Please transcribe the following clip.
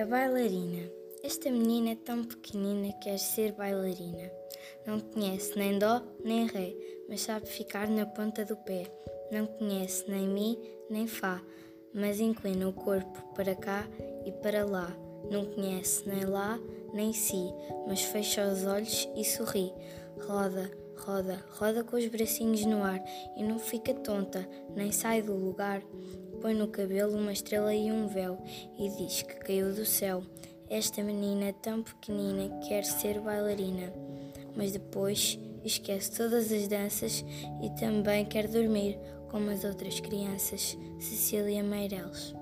bailarina. Esta menina é tão pequenina quer ser bailarina. Não conhece nem dó nem ré, mas sabe ficar na ponta do pé. Não conhece nem mi nem fá, mas inclina o corpo para cá e para lá. Não conhece nem lá nem si, mas fecha os olhos e sorri. Roda, roda, roda com os bracinhos no ar e não fica tonta, nem sai do lugar. Põe no cabelo uma estrela e um véu e diz que caiu do céu. Esta menina tão pequenina quer ser bailarina, mas depois esquece todas as danças e também quer dormir como as outras crianças. Cecília Meireles